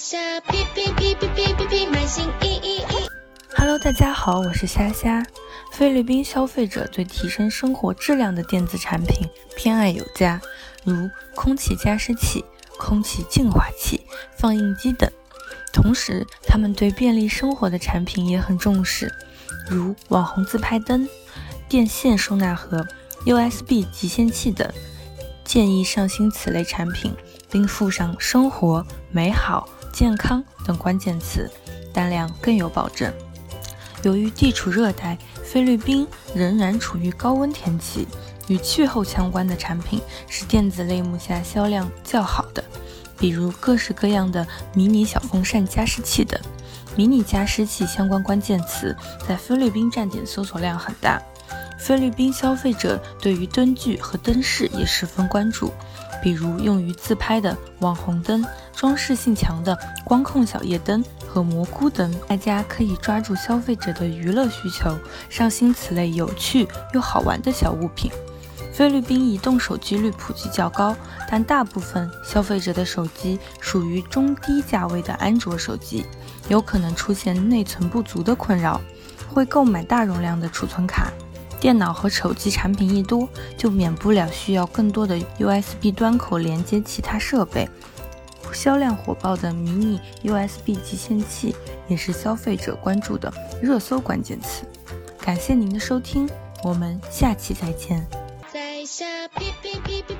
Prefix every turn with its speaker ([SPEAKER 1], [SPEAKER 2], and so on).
[SPEAKER 1] 下，哔哔哔哔哔哔哔，买新衣衣衣。
[SPEAKER 2] Hello，大家好，我是虾虾。菲律宾消费者对提升生活质量的电子产品偏爱有加，如空气加湿器、空气净化器、放映机等。同时，他们对便利生活的产品也很重视，如网红自拍灯、电线收纳盒、USB 集线器等。建议上新此类产品，并附上“生活”“美好”“健康”等关键词，单量更有保证。由于地处热带，菲律宾仍然处于高温天气，与气候相关的产品是电子类目下销量较好的，比如各式各样的迷你小风扇加湿器等。迷你加湿器相关关键词在菲律宾站点搜索量很大。菲律宾消费者对于灯具和灯饰也十分关注，比如用于自拍的网红灯、装饰性强的光控小夜灯和蘑菇灯。卖家可以抓住消费者的娱乐需求，上新此类有趣又好玩的小物品。菲律宾移动手机率普及较高，但大部分消费者的手机属于中低价位的安卓手机，有可能出现内存不足的困扰，会购买大容量的储存卡。电脑和手机产品一多，就免不了需要更多的 USB 端口连接其他设备，销量火爆的迷你 USB 集线器也是消费者关注的热搜关键词。感谢您的收听，我们下期再见。在下哔哔哔哔哔。